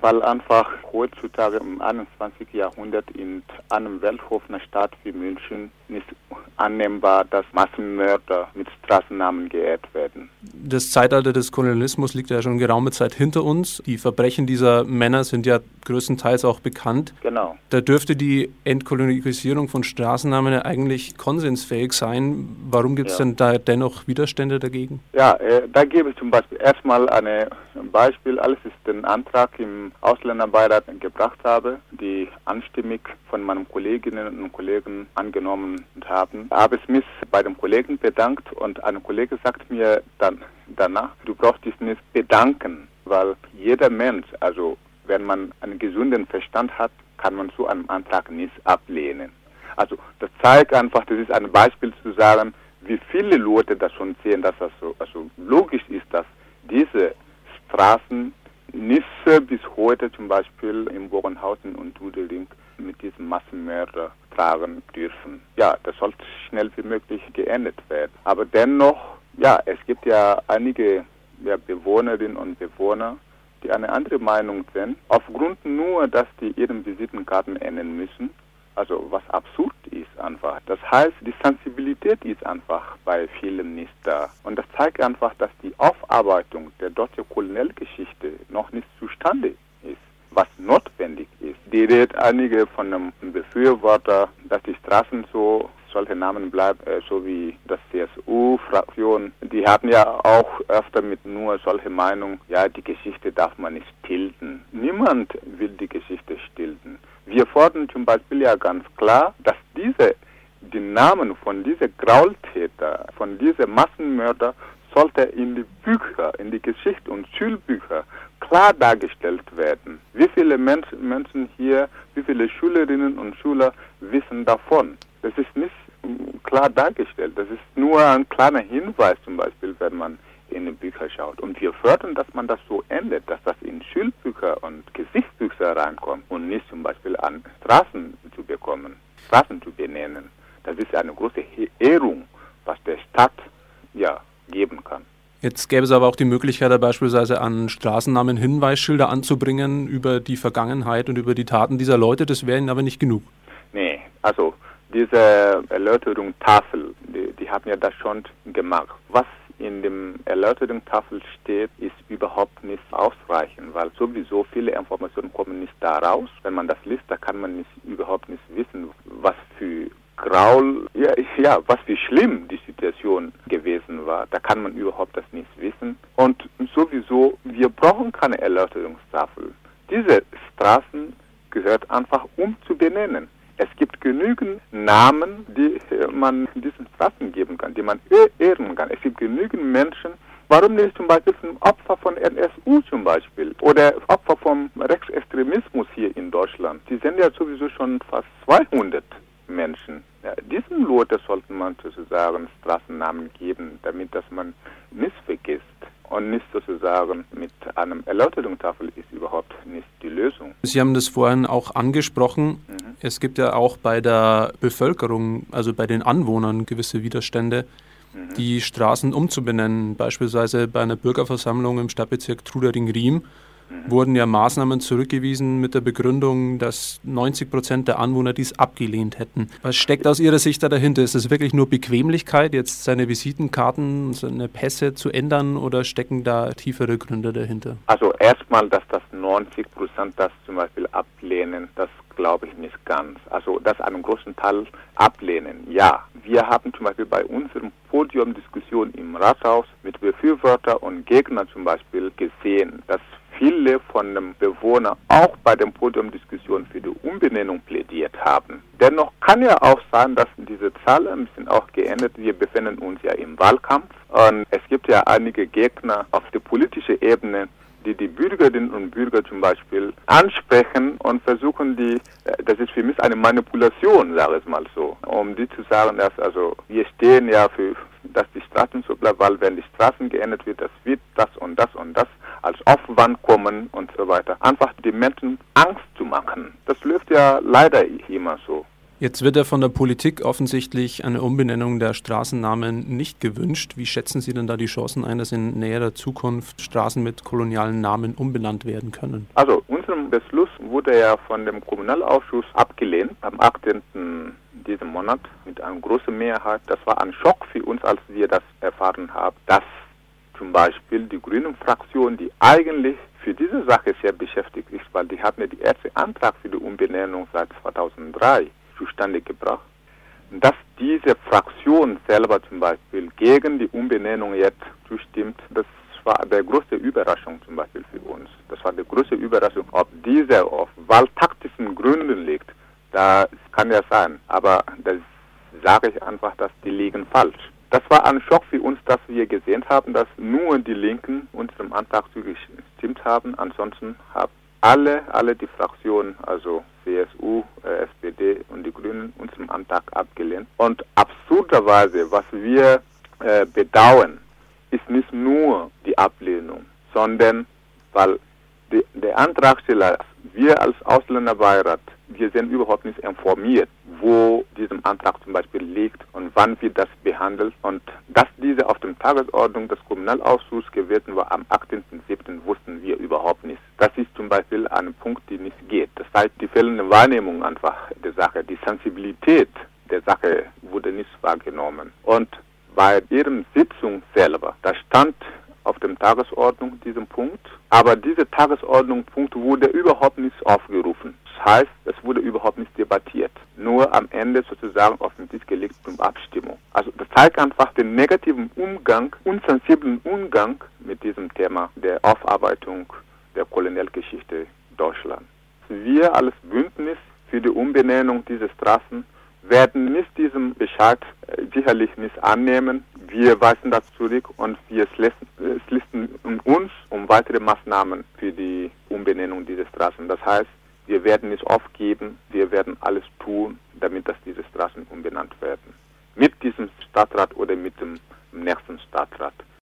weil einfach heutzutage im 21. Jahrhundert in einem weltoffenen Stadt wie München nicht annehmbar, dass Massenmörder mit Straßennamen geehrt werden. Das Zeitalter des Kolonialismus liegt ja schon geraume Zeit hinter uns. Die Verbrechen dieser Männer sind ja größtenteils auch bekannt. Genau. Da dürfte die Entkolonisierung von Straßennamen ja eigentlich konsensfähig sein. Warum gibt es ja. denn da dennoch Widerstände dagegen? Ja, äh, da gebe ich zum Beispiel erstmal ein Beispiel, als ich den Antrag im Ausländerbeirat gebracht habe, die anstimmig von meinen Kolleginnen und Kollegen angenommen haben, habe ich mich bei dem Kollegen bedankt und ein Kollege sagt mir dann danach, du brauchst dich nicht bedanken, weil jeder Mensch, also wenn man einen gesunden Verstand hat, kann man so einen Antrag nicht ablehnen. Also das zeigt einfach, das ist ein Beispiel zu sagen, wie viele Leute das schon sehen, dass das so also logisch ist, dass diese Straßen nicht bis heute zum Beispiel in Bogenhausen und Dudeling mit diesem Massenmörder tragen dürfen. Ja, das sollte schnell wie möglich geändert werden. Aber dennoch, ja, es gibt ja einige ja, Bewohnerinnen und Bewohner, die eine andere Meinung sind, aufgrund nur, dass die ihren Visitenkarten ändern müssen. Also was absurd ist einfach. Das heißt, die Sensibilität ist einfach bei vielen nicht da. Und das zeigt einfach, dass die Aufarbeitung der deutschen Kolonialgeschichte noch nicht zustande ist, was notwendig ist. Die redet einige von einem Befürworter, dass die Straßen so solche Namen bleiben, äh, so wie das CSU-Fraktion. Die hatten ja auch öfter mit nur solche Meinungen, ja, die Geschichte darf man nicht tilten. Niemand will die Geschichte stilten. Wir fordern zum Beispiel ja ganz klar, dass diese, die Namen von diesen Graultäter, von diesen Massenmörder, sollte in die Bücher, in die Geschichte- und Schulbücher klar dargestellt werden. Wie viele Menschen hier, wie viele Schülerinnen und Schüler wissen davon? Das ist nicht klar dargestellt. Das ist nur ein kleiner Hinweis zum Beispiel, wenn man in die Bücher schaut. Und wir fördern, dass man das so ändert, dass das in und Reinkommt und nicht zum Beispiel an Straßen zu bekommen, Straßen zu benennen. Das ist eine große Ehrung, was der Stadt ja geben kann. Jetzt gäbe es aber auch die Möglichkeit, beispielsweise an Straßennamen Hinweisschilder anzubringen über die Vergangenheit und über die Taten dieser Leute. Das wäre ihnen aber nicht genug. Nee, also diese Erläuterungstafel, die, die haben ja das schon gemacht. Was in dem Erläuterungstafel steht, ist überhaupt nicht ausreichend, weil sowieso viele Informationen kommen nicht da raus. Wenn man das liest, da kann man nicht, überhaupt nicht wissen, was für Graul, ja, ja, was für schlimm die Situation gewesen war. Da kann man überhaupt das nicht wissen. Und sowieso, wir brauchen keine Erläuterungstafel. Diese Straßen gehört einfach umzubenennen. Es gibt genügend Namen, die man diesen Straßen geben kann, die man ehren kann. Es gibt genügend Menschen, Warum nicht zum Beispiel zum Opfer von NSU zum Beispiel oder Opfer vom Rechtsextremismus hier in Deutschland? Die sind ja sowieso schon fast 200 Menschen. Ja, diesen Leuten sollte man sozusagen Straßennamen geben, damit dass man nicht vergisst und nicht sozusagen mit einem Erläuterungstafel ist überhaupt nicht die Lösung. Sie haben das vorhin auch angesprochen. Mhm. Es gibt ja auch bei der Bevölkerung, also bei den Anwohnern gewisse Widerstände, mhm. die Straßen umzubenennen. Beispielsweise bei einer Bürgerversammlung im Stadtbezirk Trudering-Riem wurden ja Maßnahmen zurückgewiesen mit der Begründung, dass 90 Prozent der Anwohner dies abgelehnt hätten. Was steckt aus Ihrer Sicht da dahinter? Ist es wirklich nur Bequemlichkeit, jetzt seine Visitenkarten, seine Pässe zu ändern oder stecken da tiefere Gründe dahinter? Also erstmal, dass das 90 Prozent das zum Beispiel ablehnen, das glaube ich nicht ganz. Also das einen großen Teil ablehnen, ja. Wir haben zum Beispiel bei unserem Podiumdiskussion im Rathaus mit Befürworter und Gegner zum Beispiel gesehen, dass viele von den Bewohnern auch bei der Podiumdiskussion für die Umbenennung plädiert haben. Dennoch kann ja auch sein, dass diese Zahlen ein bisschen auch geändert. Wir befinden uns ja im Wahlkampf und es gibt ja einige Gegner auf der politischen Ebene, die die Bürgerinnen und Bürger zum Beispiel ansprechen und versuchen die, äh, das ist für mich eine Manipulation, sage ich mal so, um die zu sagen, dass also wir stehen ja für, dass die Straßen so bleiben, weil wenn die Straßen geändert wird, das wird das und das und das Aufwand kommen und so weiter. Einfach die Menschen Angst zu machen. Das läuft ja leider immer so. Jetzt wird ja von der Politik offensichtlich eine Umbenennung der Straßennamen nicht gewünscht. Wie schätzen Sie denn da die Chancen ein, dass in näherer Zukunft Straßen mit kolonialen Namen umbenannt werden können? Also unser Beschluss wurde ja von dem Kommunalausschuss abgelehnt am 18. diesem Monat mit einer großen Mehrheit. Das war ein Schock für uns, als wir das erfahren haben, dass zum Beispiel die Grünen-Fraktion, die eigentlich für diese Sache sehr beschäftigt ist, weil die hatten ja die erste Antrag für die Umbenennung seit 2003 zustande gebracht, dass diese Fraktion selber zum Beispiel gegen die Umbenennung jetzt zustimmt, das war der größte Überraschung zum Beispiel für uns. Das war die größte Überraschung, ob diese auf wahltaktischen Gründen liegt. Das kann ja sein, aber das sage ich einfach, dass die liegen falsch. Das war ein Schock für uns, dass wir gesehen haben, dass nur die Linken unserem Antrag zugestimmt haben. Ansonsten haben alle, alle die Fraktionen, also CSU, äh, SPD und die Grünen, unseren Antrag abgelehnt. Und absurderweise, was wir äh, bedauern, ist nicht nur die Ablehnung, sondern weil die, der Antragsteller, wir als Ausländerbeirat, wir sind überhaupt nicht informiert, wo diesem Antrag zum Beispiel liegt und wann wird das behandelt. Und dass diese auf der Tagesordnung des Kommunalausschusses gewesen war am 18.07. wussten wir überhaupt nicht. Das ist zum Beispiel ein Punkt, der nicht geht. Das heißt, die fehlende Wahrnehmung einfach der Sache, die Sensibilität der Sache wurde nicht wahrgenommen. Und bei ihrem Sitzung selber, da stand auf dem Tagesordnung diesen Punkt, aber dieser Tagesordnungspunkt wurde überhaupt nicht aufgerufen. Das heißt, es wurde überhaupt nicht debattiert, nur am Ende sozusagen auf den Tisch gelegt zum Abstimmung. Also das zeigt einfach den negativen Umgang, unsensiblen Umgang mit diesem Thema der Aufarbeitung der Kolonialgeschichte Deutschlands. Wir als Bündnis für die Umbenennung dieser Straßen werden nicht diesen Bescheid äh, sicherlich nicht annehmen. Wir weisen das zurück und wir listen uns um weitere Maßnahmen für die Umbenennung dieser Straßen. Das heißt, wir werden nicht aufgeben, wir werden alles tun, damit dass diese Straßen